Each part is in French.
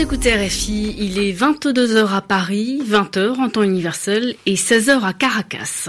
Écoutez RFI, il est 22h à Paris, 20h en temps universel et 16h à Caracas.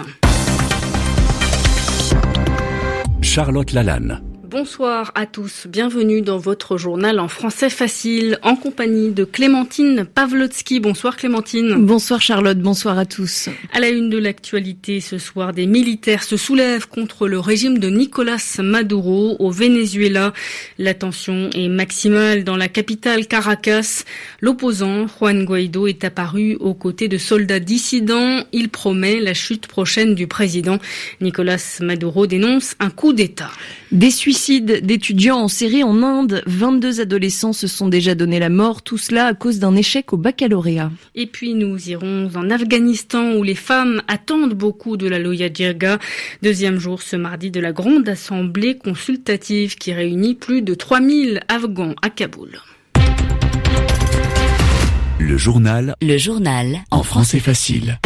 Charlotte Lalanne. Bonsoir à tous, bienvenue dans votre journal en français facile, en compagnie de Clémentine Pavlotsky. Bonsoir Clémentine. Bonsoir Charlotte, bonsoir à tous. À la une de l'actualité ce soir, des militaires se soulèvent contre le régime de Nicolas Maduro au Venezuela. La tension est maximale dans la capitale Caracas. L'opposant Juan Guaido est apparu aux côtés de soldats dissidents. Il promet la chute prochaine du président. Nicolas Maduro dénonce un coup d'État. Des suicides d'étudiants en série en Inde. 22 adolescents se sont déjà donné la mort, tout cela à cause d'un échec au baccalauréat. Et puis nous irons en Afghanistan où les femmes attendent beaucoup de la Loya Jirga. Deuxième jour ce mardi de la grande assemblée consultative qui réunit plus de 3000 Afghans à Kaboul. Le journal. Le journal. En français facile.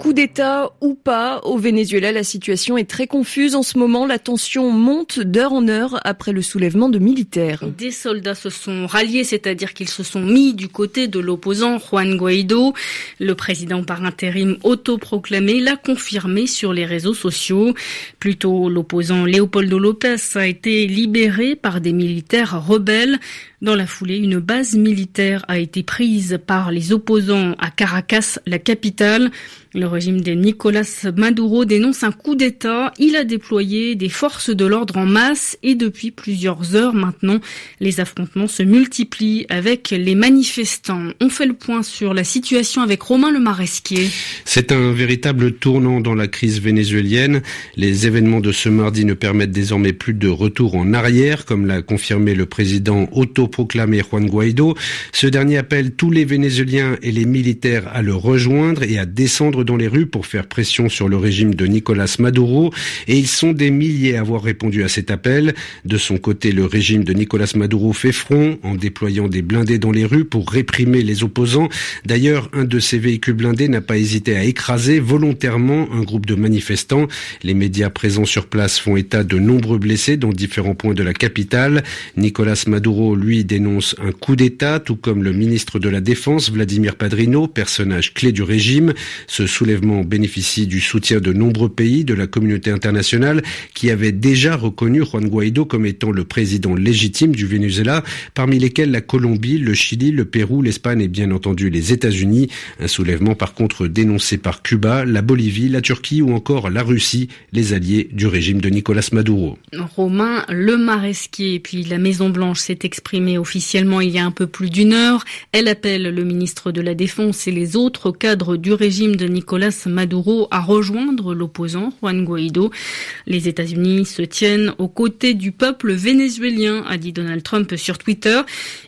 Coup d'État ou pas, au Venezuela, la situation est très confuse. En ce moment, la tension monte d'heure en heure après le soulèvement de militaires. Des soldats se sont ralliés, c'est-à-dire qu'ils se sont mis du côté de l'opposant Juan Guaido. Le président par intérim autoproclamé l'a confirmé sur les réseaux sociaux. Plutôt, l'opposant Leopoldo López a été libéré par des militaires rebelles. Dans la foulée, une base militaire a été prise par les opposants à Caracas, la capitale. Le régime de Nicolas Maduro dénonce un coup d'État. Il a déployé des forces de l'ordre en masse et depuis plusieurs heures maintenant, les affrontements se multiplient avec les manifestants. On fait le point sur la situation avec Romain Le Maresquier. C'est un véritable tournant dans la crise vénézuélienne. Les événements de ce mardi ne permettent désormais plus de retour en arrière, comme l'a confirmé le président autoproclamé Juan Guaido. Ce dernier appelle tous les Vénézuéliens et les militaires à le rejoindre et à descendre dans les rues pour faire pression sur le régime de Nicolas Maduro et ils sont des milliers à avoir répondu à cet appel. De son côté, le régime de Nicolas Maduro fait front en déployant des blindés dans les rues pour réprimer les opposants. D'ailleurs, un de ces véhicules blindés n'a pas hésité à écraser volontairement un groupe de manifestants. Les médias présents sur place font état de nombreux blessés dans différents points de la capitale. Nicolas Maduro, lui, dénonce un coup d'État, tout comme le ministre de la Défense, Vladimir Padrino, personnage clé du régime. Ce soulèvement bénéficie du soutien de nombreux pays de la communauté internationale qui avaient déjà reconnu Juan Guaido comme étant le président légitime du Venezuela, parmi lesquels la Colombie, le Chili, le Pérou, l'Espagne et bien entendu les États-Unis. Un soulèvement par contre dénoncé par Cuba, la Bolivie, la Turquie ou encore la Russie, les alliés du régime de Nicolas Maduro. Romain Le Maresquier, puis la Maison Blanche s'est exprimée officiellement il y a un peu plus d'une heure. Elle appelle le ministre de la Défense et les autres cadres du régime de Nicolas Maduro à rejoindre l'opposant Juan Guaido. Les États-Unis se tiennent aux côtés du peuple vénézuélien, a dit Donald Trump sur Twitter.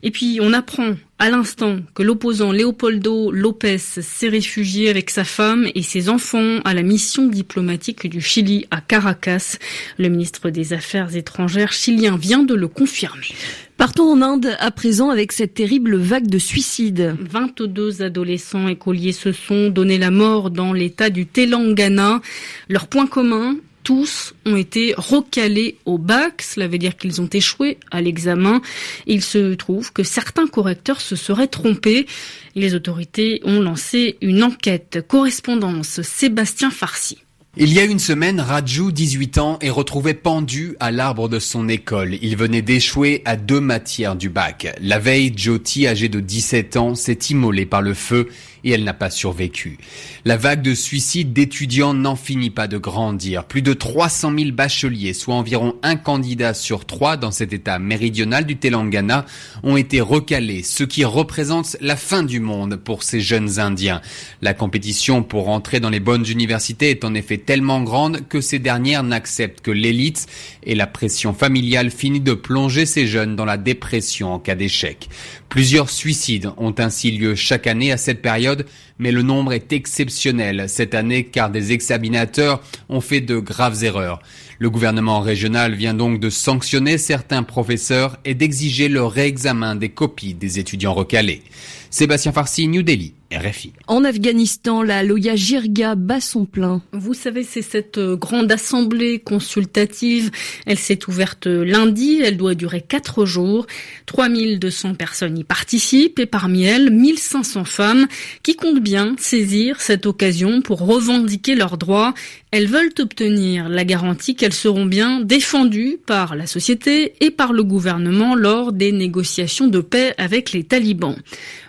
Et puis on apprend à l'instant que l'opposant Leopoldo López s'est réfugié avec sa femme et ses enfants à la mission diplomatique du Chili à Caracas. Le ministre des Affaires étrangères chilien vient de le confirmer. Partons en Inde à présent avec cette terrible vague de suicides. 22 adolescents écoliers se sont donné la mort dans l'état du Telangana. Leur point commun, tous ont été recalés au bac, cela veut dire qu'ils ont échoué à l'examen. Il se trouve que certains correcteurs se seraient trompés. Les autorités ont lancé une enquête. Correspondance Sébastien Farsi. Il y a une semaine, Raju, 18 ans, est retrouvé pendu à l'arbre de son école. Il venait d'échouer à deux matières du bac. La veille, Jyoti, âgée de 17 ans, s'est immolée par le feu et elle n'a pas survécu. La vague de suicides d'étudiants n'en finit pas de grandir. Plus de 300 000 bacheliers, soit environ un candidat sur trois dans cet état méridional du Telangana, ont été recalés, ce qui représente la fin du monde pour ces jeunes Indiens. La compétition pour entrer dans les bonnes universités est en effet tellement grande que ces dernières n'acceptent que l'élite et la pression familiale finit de plonger ces jeunes dans la dépression en cas d'échec. Plusieurs suicides ont ainsi lieu chaque année à cette période, mais le nombre est exceptionnel cette année car des examinateurs ont fait de graves erreurs. Le gouvernement régional vient donc de sanctionner certains professeurs et d'exiger le réexamen des copies des étudiants recalés. Sébastien Farsi, New Delhi. RFI. En Afghanistan, la Loya Jirga bat son plein. Vous savez, c'est cette euh, grande assemblée consultative. Elle s'est ouverte lundi. Elle doit durer quatre jours. 3200 personnes y participent et parmi elles, 1500 femmes qui comptent bien saisir cette occasion pour revendiquer leurs droits. Elles veulent obtenir la garantie qu'elles seront bien défendues par la société et par le gouvernement lors des négociations de paix avec les talibans.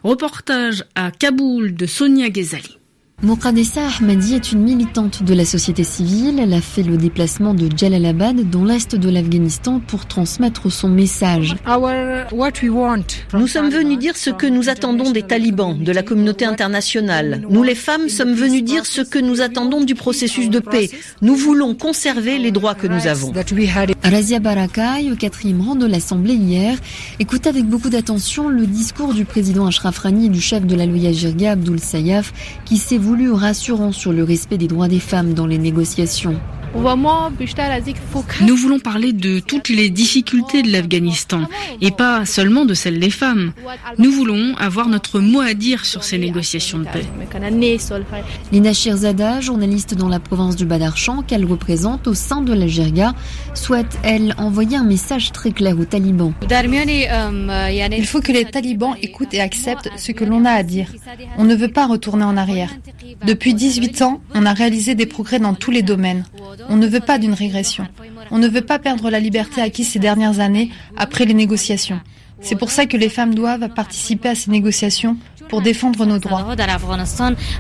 Reportage à Kaboul de Sonia Ghezali. Moukadessa Ahmadi est une militante de la société civile. Elle a fait le déplacement de Jalalabad dans l'est de l'Afghanistan pour transmettre son message. Nous sommes venus dire ce que nous attendons des talibans, de la communauté internationale. Nous les femmes sommes venus dire ce que nous attendons du processus de paix. Nous voulons conserver les droits que nous avons. Razia Barakai, au quatrième rang de l'Assemblée hier, écoute avec beaucoup d'attention le discours du président Ashraf Rani et du chef de la Loya Jirga, Abdul Sayaf, qui s'est voulu rassurant sur le respect des droits des femmes dans les négociations. Nous voulons parler de toutes les difficultés de l'Afghanistan et pas seulement de celles des femmes. Nous voulons avoir notre mot à dire sur ces négociations de paix. Lina Shirzada, journaliste dans la province du Badarchan qu'elle représente au sein de l'Algérie, souhaite, elle, envoyer un message très clair aux talibans. Il faut que les talibans écoutent et acceptent ce que l'on a à dire. On ne veut pas retourner en arrière. Depuis 18 ans, on a réalisé des progrès dans tous les domaines. On ne veut pas d'une régression. On ne veut pas perdre la liberté acquise ces dernières années après les négociations. C'est pour ça que les femmes doivent participer à ces négociations pour défendre nos droits.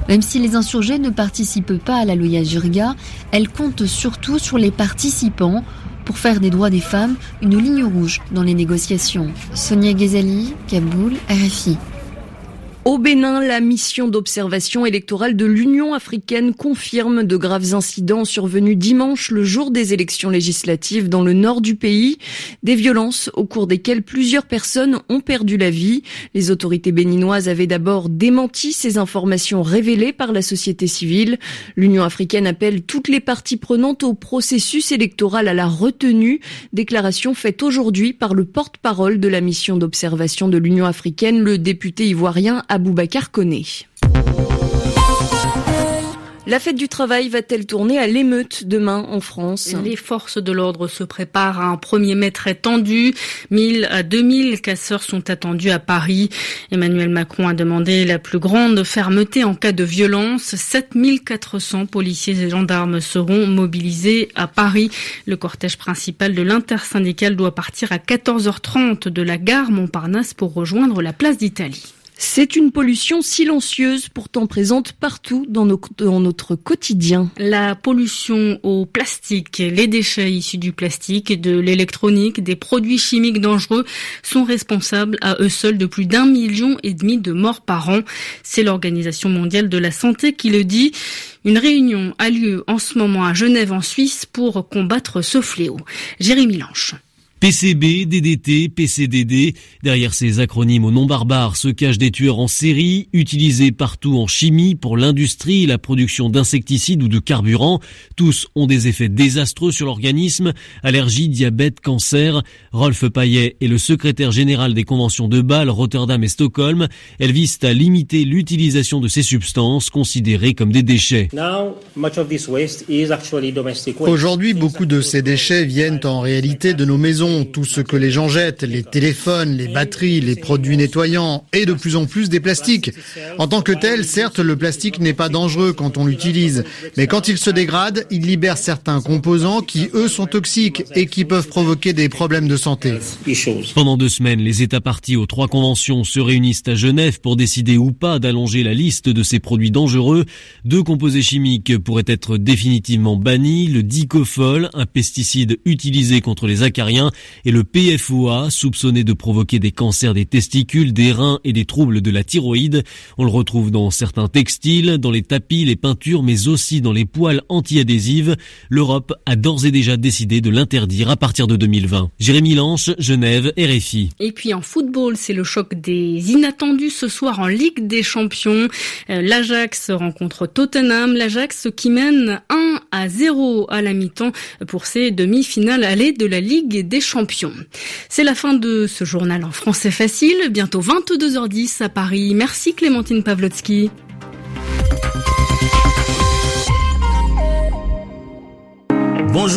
Même si les insurgés ne participent pas à la Loya Jirga, elles comptent surtout sur les participants pour faire des droits des femmes une ligne rouge dans les négociations. Sonia Ghezali, Kaboul, RFI. Au Bénin, la mission d'observation électorale de l'Union africaine confirme de graves incidents survenus dimanche, le jour des élections législatives dans le nord du pays. Des violences au cours desquelles plusieurs personnes ont perdu la vie. Les autorités béninoises avaient d'abord démenti ces informations révélées par la société civile. L'Union africaine appelle toutes les parties prenantes au processus électoral à la retenue. Déclaration faite aujourd'hui par le porte-parole de la mission d'observation de l'Union africaine, le député ivoirien Aboubacar Koné. La fête du travail va-t-elle tourner à l'émeute demain en France? Les forces de l'ordre se préparent à un premier mai très tendu. 1000 à 2000 casseurs sont attendus à Paris. Emmanuel Macron a demandé la plus grande fermeté en cas de violence. 7400 policiers et gendarmes seront mobilisés à Paris. Le cortège principal de l'intersyndicale doit partir à 14h30 de la gare Montparnasse pour rejoindre la place d'Italie. C'est une pollution silencieuse, pourtant présente partout dans, notre quotidien. La pollution au plastique, les déchets issus du plastique, de l'électronique, des produits chimiques dangereux sont responsables à eux seuls de plus d'un million et demi de morts par an. C'est l'Organisation mondiale de la santé qui le dit. Une réunion a lieu en ce moment à Genève en Suisse pour combattre ce fléau. Jérémy Lanche. PCB, DDT, PCDD. Derrière ces acronymes au nom barbare se cachent des tueurs en série, utilisés partout en chimie, pour l'industrie, la production d'insecticides ou de carburants. Tous ont des effets désastreux sur l'organisme. Allergie, diabète, cancer. Rolf Payet est le secrétaire général des conventions de Bâle, Rotterdam et Stockholm. Elles visent à limiter l'utilisation de ces substances considérées comme des déchets. Aujourd'hui, beaucoup de ces déchets viennent en réalité de nos maisons tout ce que les gens jettent, les téléphones, les batteries, les produits nettoyants et de plus en plus des plastiques. En tant que tel, certes, le plastique n'est pas dangereux quand on l'utilise, mais quand il se dégrade, il libère certains composants qui, eux, sont toxiques et qui peuvent provoquer des problèmes de santé. Pendant deux semaines, les États partis aux trois conventions se réunissent à Genève pour décider ou pas d'allonger la liste de ces produits dangereux. Deux composés chimiques pourraient être définitivement bannis, le dicofol, un pesticide utilisé contre les acariens, et le PFOA, soupçonné de provoquer des cancers des testicules, des reins et des troubles de la thyroïde. On le retrouve dans certains textiles, dans les tapis, les peintures, mais aussi dans les poils anti-adhésives. L'Europe a d'ores et déjà décidé de l'interdire à partir de 2020. Jérémy Lanche, Genève, RFI. Et puis en football, c'est le choc des inattendus ce soir en Ligue des Champions. Euh, L'Ajax rencontre Tottenham. L'Ajax qui mène 1 à 0 à la mi-temps pour ses demi-finales allées de la Ligue des champions. C'est la fin de ce journal en français facile, bientôt 22h10 à Paris. Merci Clémentine Pavlotsky.